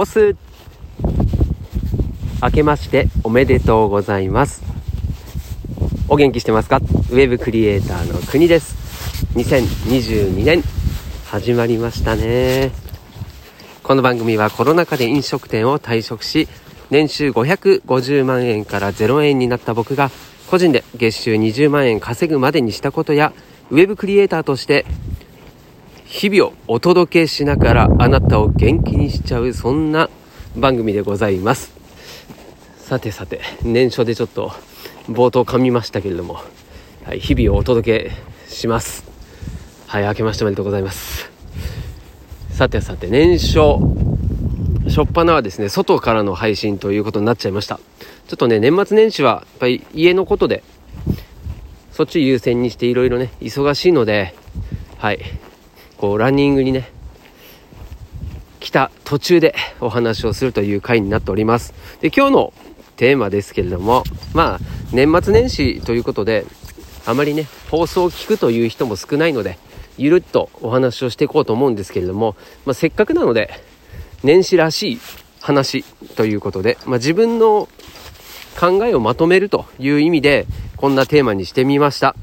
オス明けましておめでとうございます。お元気してますか？ウェブクリエイターの国です。2022年始まりましたね。この番組はコロナ禍で飲食店を退職し年収550万円から0円になった僕が個人で月収20万円稼ぐまでにしたことやウェブクリエイターとして日々をお届けしながらあなたを元気にしちゃうそんな番組でございます。さてさて年初でちょっと冒頭噛みましたけれども、はい、日々をお届けします。はい明けましておめでとうございます。さてさて年初初っ端はですね外からの配信ということになっちゃいました。ちょっとね年末年始はやっぱり家のことでそっち優先にしていろいろね忙しいのではい。こうランニングにね来た途中でお話をするという回になっております。で今日のテーマですけれどもまあ年末年始ということであまりね放送を聞くという人も少ないのでゆるっとお話をしていこうと思うんですけれども、まあ、せっかくなので年始らしい話ということで、まあ、自分の考えをまとめるという意味でこんなテーマにしてみました。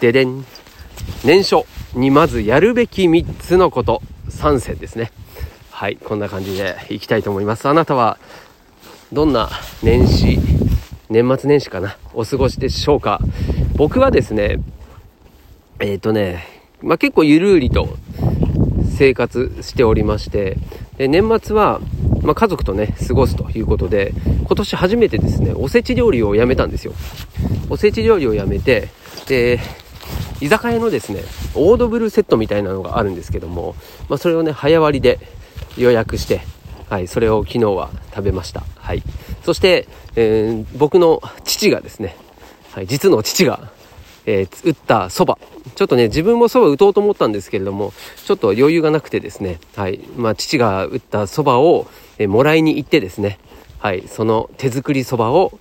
ででん。年初にまずやるべき3つのこと。3選ですね。はいこんな感じでいきたいと思います。あなたはどんな年始年末年始かなお過ごしでしょうか。僕はですねえっ、ー、とね、まあ、結構ゆるりと生活しておりましてで年末は、まあ、家族とね過ごすということで今年初めてですねおせち料理をやめたんですよ。おせち料理をやめてで居酒屋のですねオードブルセットみたいなのがあるんですけども、まあ、それをね早割りで予約してはい、それを昨日は食べました。はい。そして、えー、僕の父がですね、はい、実の父が、えー、打ったそば。ちょっとね、自分もそば打とうと思ったんですけれども、ちょっと余裕がなくてですね、はい。まあ、父が打ったそばを、えー、もらいに行ってですね、はい。その手作りそばを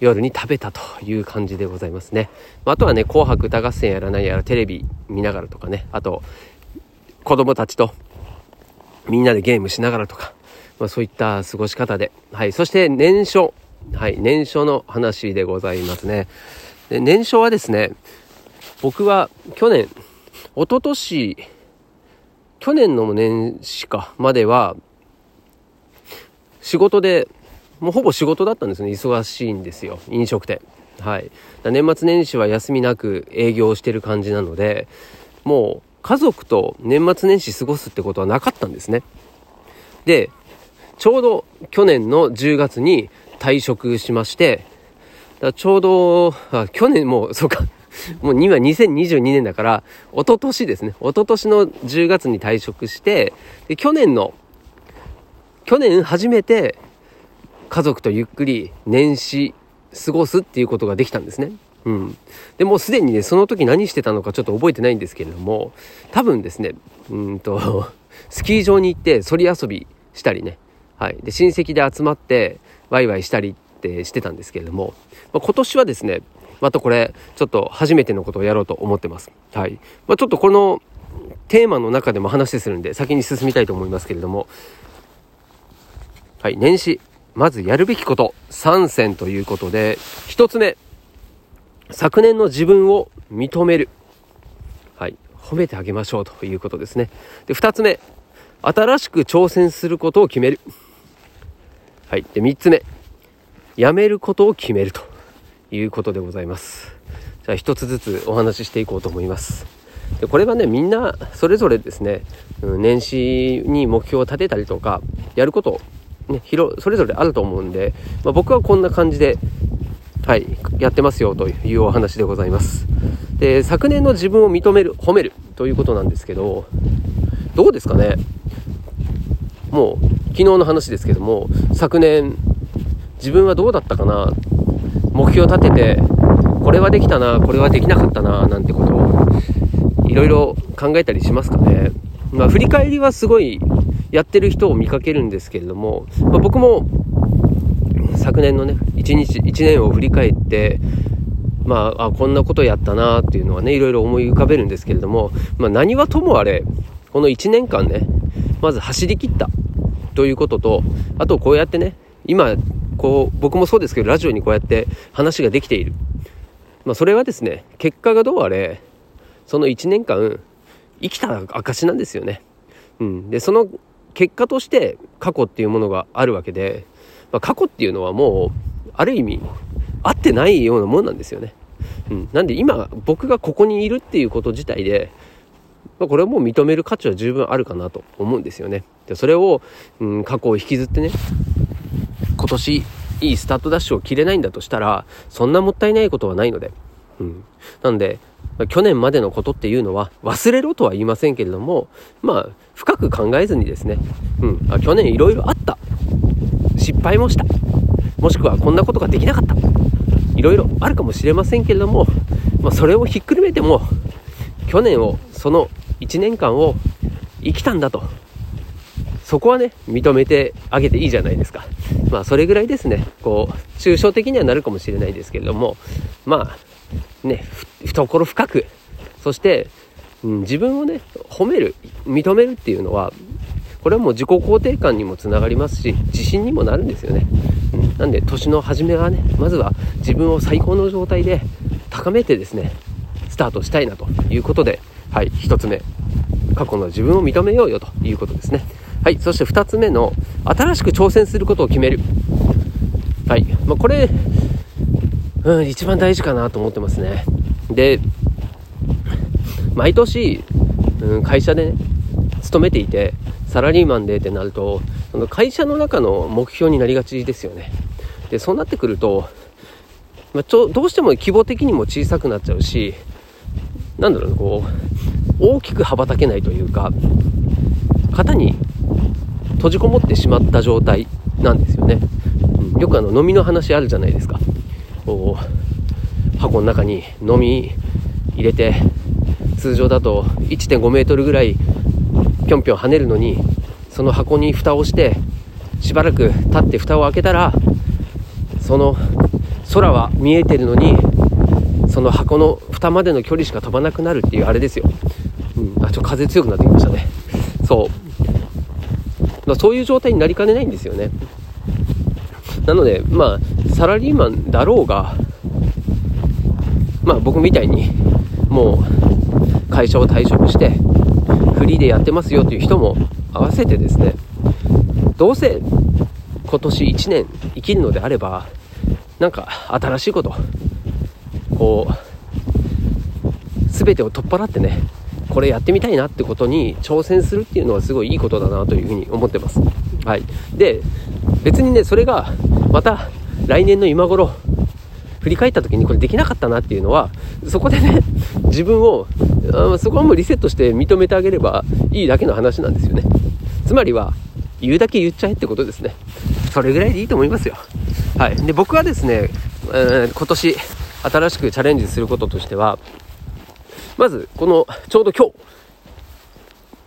夜に食べたという感じでございますね。あとはね、紅白歌合戦やらないやらテレビ見ながらとかね、あと、子供たちとみんなでゲームしながらとか、まあ、そういった過ごし方で。はい。そして年初。はい。年初の話でございますね。で年初はですね、僕は去年、一昨年去年の年始か、までは、仕事で、もうほぼ仕事だったんですね。忙しいんですよ。飲食店。はい。年末年始は休みなく営業してる感じなので、もう家族と年末年始過ごすってことはなかったんですね。で、ちょうど去年の10月に退職しまして、だちょうど、あ、去年もう、そうか、もう今2022年だから、一昨年ですね。一昨年の10月に退職して、で、去年の、去年初めて家族とゆっくり年始過ごすっていうことができたんですね。うん。でもうすでにね、その時何してたのかちょっと覚えてないんですけれども、多分ですね、うんと、スキー場に行ってそり遊びしたりね、はい。で、親戚で集まってワイワイしたりってしてたんですけれども、まあ、今年はですね、またこれ、ちょっと初めてのことをやろうと思ってます。はい。まあ、ちょっとこのテーマの中でも話するんで、先に進みたいと思いますけれども、はい。年始、まずやるべきこと3選ということで、1つ目、昨年の自分を認める。はい。褒めてあげましょうということですね。で、2つ目、新しく挑戦することを決める。はい。で、3つ目、やめることを決めるということでございます。じゃあ1つずつお話ししていこうと思います。でこれはね、みんなそれぞれですね、うん、年始に目標を立てたりとか、やることね、広、それぞれあると思うんで、まあ、僕はこんな感じではい、やってますよというお話でございます。で、昨年の自分を認める、褒めるということなんですけど、どうですかね？もう、昨日の話ですけども、昨年、自分はどうだったかな？目標を立てて、これはできたな、これはできなかったな、なんてことを、いろいろ考えたりしますかね？まあ、振り返りはすごいやってる人を見かけるんですけれども、まあ、僕も昨年のね、1日、1年を振り返って、まあ、あ、こんなことやったなっていうのはね、いろいろ思い浮かべるんですけれども、まあ、何はともあれ、この1年間ね、まず走り切ったということと、あとこうやってね、今、こう、僕もそうですけど、ラジオにこうやって話ができている。まあ、それはですね、結果がどうあれ、その1年間、生きた証なんですよね。うん。で、その結果として過去っていうものがあるわけで、まあ、過去っていうのはもう、ある意味、合ってないようなもんなんですよね。うん。なんで今、僕がここにいるっていうこと自体で、まあ、これはもう認める価値は十分あるかなと思うんですよね。で、それを、うん、過去を引きずってね、今年いいスタートダッシュを切れないんだとしたら、そんなもったいないことはないので。うん。なんで、去年までのことっていうのは忘れろとは言いませんけれども、まあ、深く考えずにですね、うん、あ去年いろいろあった。失敗もした。もしくはこんなことができなかった。いろいろあるかもしれませんけれども、まあ、それをひっくるめても、去年を、その1年間を生きたんだと。そこはね、認めてあげていいじゃないですか。まあ、それぐらいですね、こう、抽象的にはなるかもしれないですけれども、まあ、ね、懐深く、そして、うん、自分をね、褒める、認めるっていうのは、これはもう自己肯定感にもつながりますし、自信にもなるんですよね。うん、なんで、年の初めはね、まずは自分を最高の状態で高めてですね、スタートしたいなということで、はい、1つ目、過去の自分を認めようよということですね。はい、そして2つ目の、新しく挑戦することを決める。はい、まあ、これ、うん、一番大事かなと思ってますね。で、毎年、うん、会社でね、勤めていて、サラリーマンでってなると、その会社の中の目標になりがちですよね。で、そうなってくると、まあ、ちょどうしても規模的にも小さくなっちゃうし、なんだろう、こう、大きく羽ばたけないというか、型に閉じこもってしまった状態なんですよね、うん、よくあの飲みの話あるじゃないですかこう箱の中に飲み入れて通常だと1.5メートルぐらいぴょんぴょん跳ねるのにその箱に蓋をしてしばらく経って蓋を開けたらその空は見えてるのにその箱の蓋までの距離しか飛ばなくなるっていうあれですよ、うん、あちょっと風強くなってきましたね。そう、そういう状態になりかねないんですよね。なので、まあ、サラリーマンだろうが、まあ、僕みたいに、もう、会社を退職して、フリーでやってますよという人も合わせてですね、どうせ今年1年生きるのであれば、なんか新しいこと、こう、全てを取っ払ってね、これやってみたいなってことに挑戦するっていうのはすごいいいことだなというふうに思ってます。はい。で、別にね、それがまた来年の今頃、振り返った時にこれできなかったなっていうのは、そこでね、自分を、そこはもうリセットして認めてあげればいいだけの話なんですよね。つまりは、言うだけ言っちゃえってことですね。それぐらいでいいと思いますよ。はい。で、僕はですね、えー、今年新しくチャレンジすることとしては、まず、この、ちょうど今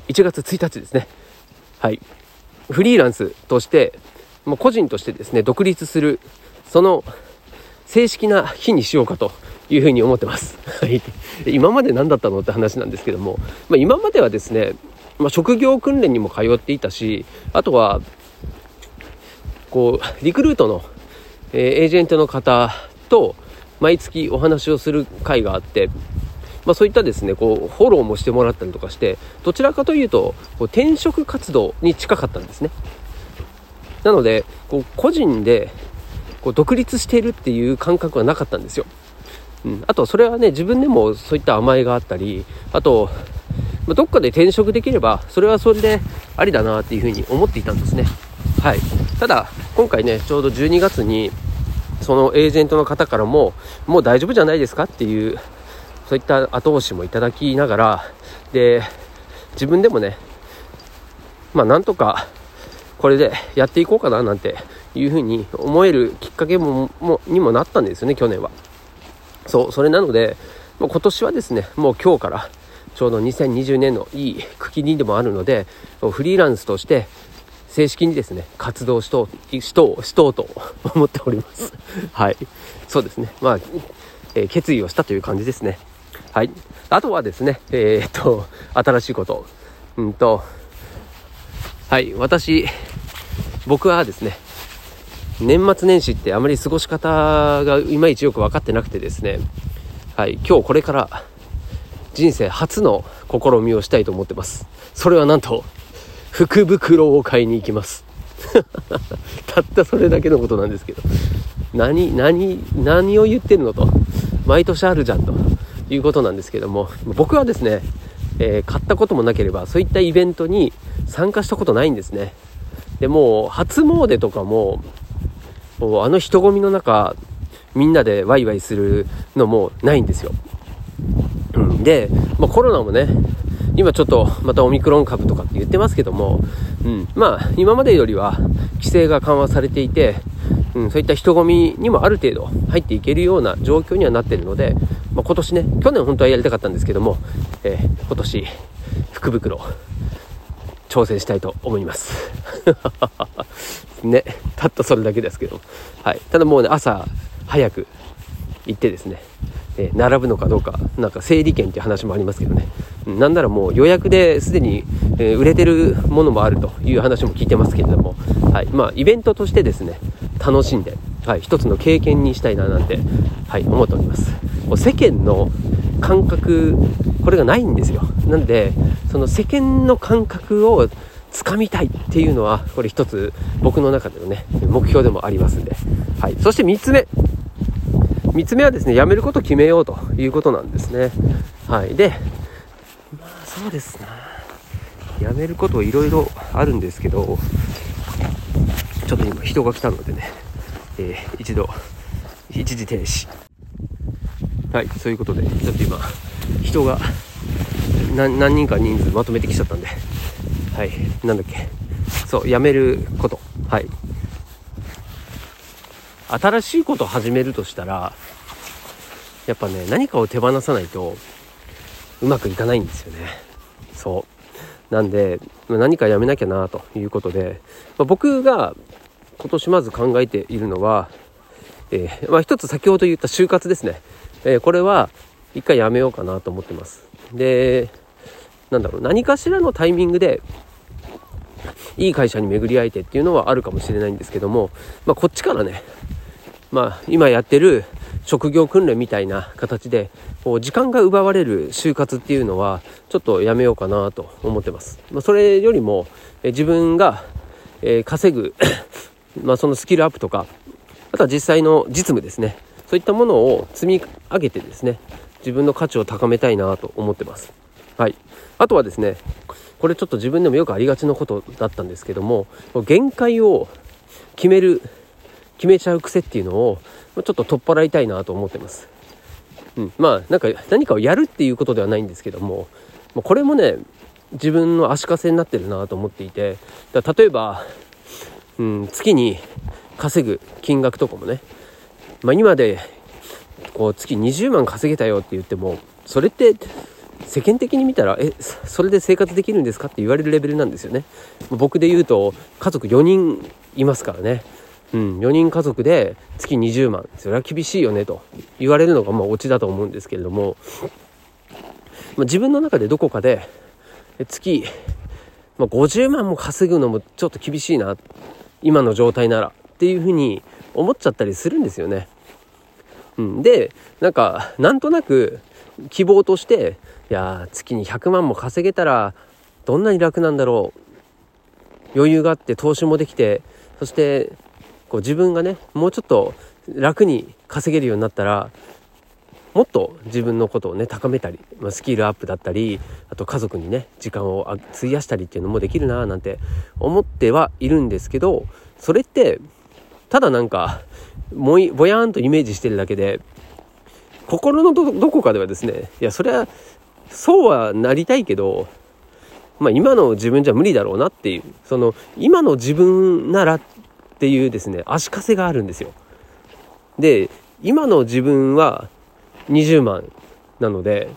日、1月1日ですね。はい。フリーランスとして、もう個人としてですね、独立する、その、正式な日にしようかというふうに思ってます。はい。今まで何だったのって話なんですけども、まあ、今まではですね、まあ、職業訓練にも通っていたし、あとは、こう、リクルートの、えー、エージェントの方と毎月お話をする会があって、まあ、そういったですねこうフォローもしてもらったりとかしてどちらかというとこう転職活動に近かったんですねなのでこう個人でこう独立しているっていう感覚はなかったんですよ、うん、あとそれはね自分でもそういった甘えがあったりあと、ま、どっかで転職できればそれはそれでありだなっていうふうに思っていたんですね。はい。ただ今回ねちょうど12月にそのエージェントの方からももう大丈夫じゃないですかっていうそういった後押しもいただきながら、で、自分でもね、まあなんとかこれでやっていこうかななんていうふうに思えるきっかけももにもなったんですよね、去年は。そう、それなので、もう今年はですね、もう今日からちょうど2020年のいい区切りでもあるので、フリーランスとして正式にですね、活動しとう、しとう、しとうと思っております。はい。そうですね。まあ、えー、決意をしたという感じですね。はい。あとはですね、えー、っと、新しいこと。うんと、はい、私、僕はですね年末年始ってあまり過ごし方がいまいちよく分かってなくてですねはい今日これから人生初の試みをしたいと思ってます。それはなんと福袋を買いに行きます。たったそれだけのことなんですけど。何何何を言ってるのと。毎年あるじゃんということなんですけども僕はですね、えー、買ったこともなければそういったイベントに参加したことないんですね。でもう初詣とかもあの人混みの中みんなでワイワイするのもないんですよ、うん、で、まあ、コロナもね今ちょっとまたオミクロン株とかって言ってますけども、うん、まあ今までよりは規制が緩和されていて、うん、そういった人混みにもある程度入っていけるような状況にはなってるので、まあ、今年ね去年本当はやりたかったんですけども、えー、今年福袋挑戦したいと思います。ねたったそれだけですけど。はい。ただもうね朝早く行ってですねえー、並ぶのかどうかなんか整理券っていう話もありますけどね。なんならもう予約ですでに、えー、売れてるものもあるという話も聞いてますけれども、はい。まあ、イベントとしてですね楽しんで、はい、一つの経験にしたいななんて、はい、思っております世間の感覚これがないんですよなんでその世間の感覚をつかみたいっていうのはこれ一つ僕の中でのね目標でもありますんで、はい、そして3つ目3つ目はですね、やめることを決めようということなんですね。はい。で、まあそうですな。やめることいろいろあるんですけど、ちょっと今人が来たのでね、えー、一度、一時停止。はい、そういうことで、ちょっと今、人が何人か人数まとめてきちゃったんで、はい、なんだっけ、そう、やめること。はい。新しいことを始めるとしたらやっぱね何かを手放さないとうまくいかないんですよねそうなんで何かやめなきゃなということで、まあ、僕が今年まず考えているのは、えー、まあ、一つ先ほど言った就活ですね、えー、これは一回やめようかなと思ってますでなんだろう何かしらのタイミングでいい会社に巡り合えてっていうのはあるかもしれないんですけども、まあ、こっちからねまあ、今やってる職業訓練みたいな形でこう時間が奪われる就活っていうのはちょっとやめようかなと思ってます。まあ、それよりもえ自分が、えー、稼ぐまあそのスキルアップとかあとは実際の実務ですねそういったものを積み上げてですね自分の価値を高めたいなと思ってます。はい、あとはですねこれちょっと自分でもよくありがちなことだったんですけども限界を決める決めちゃう癖っていうのをちょっと取っ払いたいなと思ってます。うん、まあなんか何かをやるっていうことではないんですけどもこれもね自分の足かせになってるなと思っていて例えば、うん、月に稼ぐ金額とかもね、まあ、今でこう月20万稼げたよって言ってもそれって世間的に見たらえそれで生活できるんですかって言われるレベルなんですよね。僕で言うと家族4人いますからね。うん、4人家族で月20万それは厳しいよねと言われるのがまあオチだと思うんですけれども、まあ、自分の中でどこかで月、まあ、50万も稼ぐのもちょっと厳しいな。今の状態ならっていうふうに思っちゃったりするんですよね。うん、でなんかなんとなく希望としていや月に100万も稼げたらどんなに楽なんだろう余裕があって投資もできてそしてこう自分がねもうちょっと楽に稼げるようになったらもっと自分のことをね高めたり、まあ、スキルアップだったりあと家族にね時間を費やしたりっていうのもできるななんて思ってはいるんですけどそれってただなんかもいぼやーんとイメージしてるだけで心のどこかではですねいやそれはそうはなりたいけどまあ今の自分じゃ無理だろうなっていうその今の自分ならっていうですね足かせがあるんですよ。で今の自分は20万なので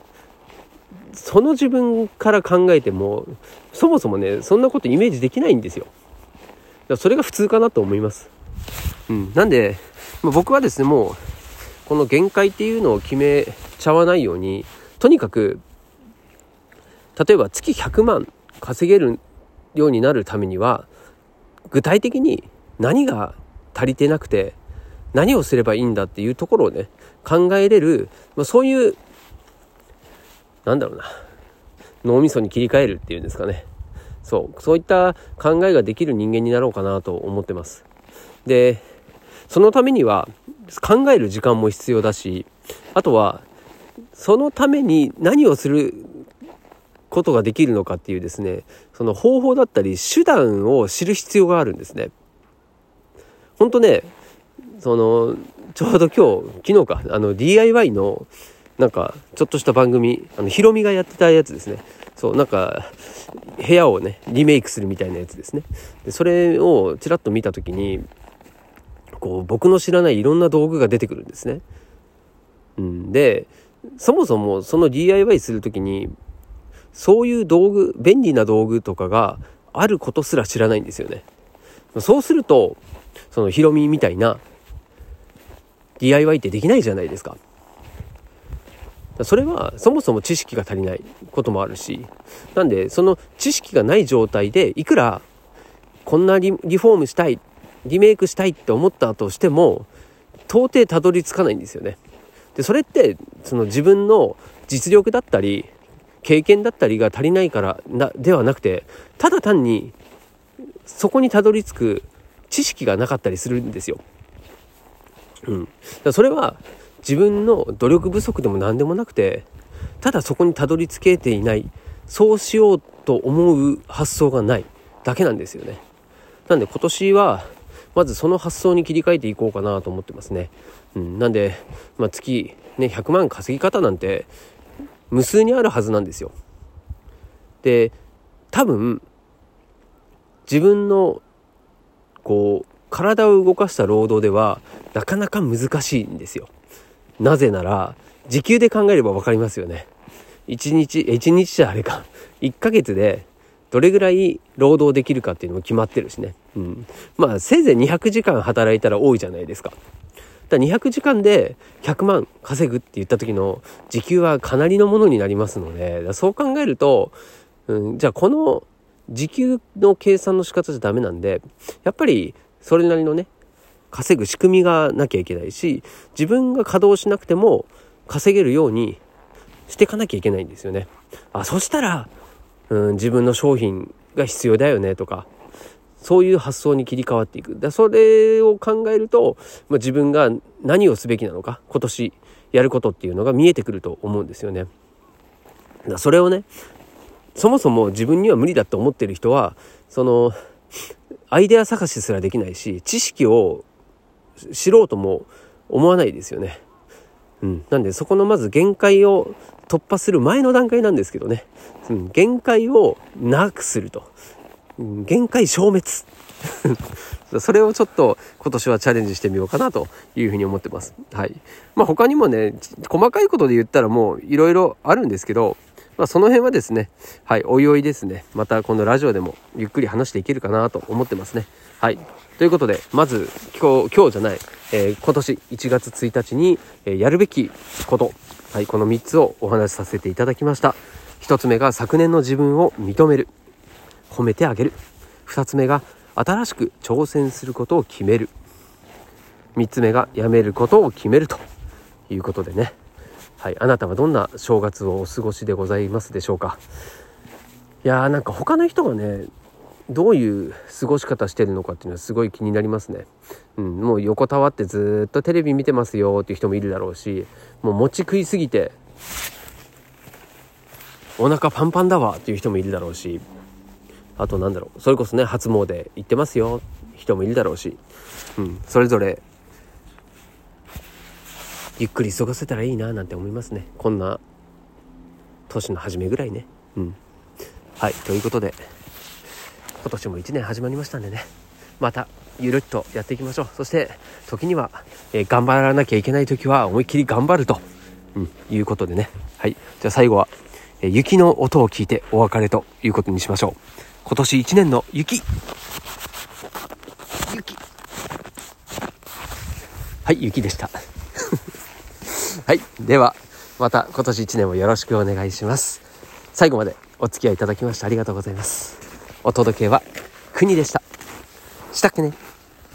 その自分から考えてもそもそもねそんなことイメージできないんですよ。それが普通かなと思います。うん。なんで、まあ、僕はですねもうこの限界っていうのを決めちゃわないようにとにかく例えば月100万稼げるようになるためには具体的に何が足りてなくて何をすればいいんだっていうところをね考えれる、まあ、そういうなんだろうな脳みそに切り替えるっていうんですかねそうそういった考えができる人間になろうかなと思ってますでそのためには考える時間も必要だしあとはそのために何をすることができるのかっていうですねその方法だったり手段を知る必要があるんですね。ほんとねそのちょうど今日昨日かあの DIY のなんかちょっとした番組あのヒロミがやってたやつですね。そうなんか部屋をねリメイクするみたいなやつですね。でそれをちらっと見た時にこう僕の知らないいろんな道具が出てくるんですね、うん、でそもそもその DIY する時にそういう道具便利な道具とかがあることすら知らないんですよね。そうするとそのヒロミみたいな DIY ってできないじゃないですかそれはそもそも知識が足りないこともあるしなんでその知識がない状態でいくらこんなリフォームしたいリメイクしたいって思ったとしても到底たどり着かないんですよねでそれってその自分の実力だったり経験だったりが足りないからなではなくてただ単にそこにたどり着く知識がなかったりするんですよ。うん、だそれは自分の努力不足でも何でもなくてただそこにたどり着けていないそうしようと思う発想がないだけなんですよね。なんで今年はまずその発想に切り替えていこうかなと思ってますね。うん、なんで、まあ、月、ね、100万稼ぎ方なんて無数にあるはずなんですよ。で多分自分のこう体を動かした労働ではなかなか難しいんですよ。なぜなら時給で考えれば分かりますよね。1日1日じゃあれか1ヶ月でどれぐらい労働できるかっていうのも決まってるしね。うん。まあ、せいぜい200時間働いたら多いじゃないですか。だから200時間で100万稼ぐって言った時の時給はかなりのものになりますので、そう考えると、うん、じゃあこの時給の計算の仕方じゃダメなんで、やっぱりそれなりのね、稼ぐ仕組みがなきゃいけないし、自分が稼働しなくても稼げるようにしていかなきゃいけないんですよね。あ、そしたら、うん、自分の商品が必要だよねとかそういう発想に切り替わっていくだそれを考えると、まあ、自分が何をすべきなのか今年やることっていうのが見えてくると思うんですよね。だそれをねそもそも自分には無理だと思ってる人はそのアイデア探しすらできないし知識を知ろうとも思わないですよね。うん、なんでそこのまず限界を突破する前の段階なんですけどね、うん、限界をなくすると、うん、限界消滅 それをちょっと今年はチャレンジしてみようかなというふうに思ってます。はい。まあ他にもね、細かいことで言ったらもういろいろあるんですけど、まあその辺はですね、はい、おいおいですね、またこのラジオでもゆっくり話していけるかなと思ってますね。はい。ということで、まず今日、今日じゃない、えー、今年1月1日に、えー、やるべきこと、はい、この3つをお話しさせていただきました。1つ目が昨年の自分を認める。褒めてあげる。2つ目が新しく挑戦することを決める。3つ目がやめることを決めるということでね。はい、あなたはどんな正月をお過ごしでございますでしょうか？いやーなんか他の人がねどういう過ごし方してるのかっていうのはすごい気になりますね。うん、もう横たわってずっとテレビ見てますよっていう人もいるだろうし、もう餅食いすぎて、お腹パンパンだわっていう人もいるだろうし、あとなんだろう、それこそね、初詣行ってますよ人もいるだろうし、うん、それぞれ、ゆっくり過ごせたらいいななんて思いますね。こんな年の初めぐらいね。うん。はい、ということで、今年も1年始まりましたんでね。またゆるっとやっていきましょう。そして時には、えー、頑張らなきゃいけない時は思いっきり頑張ると、うん、いうことでね。はい。じゃあ最後は、えー、雪の音を聞いてお別れということにしましょう。今年1年の雪。雪。はい雪でした。はい。ではまた今年1年もよろしくお願いします。最後までお付き合いいただきましてありがとうございます。お届けは国でした。したっけね？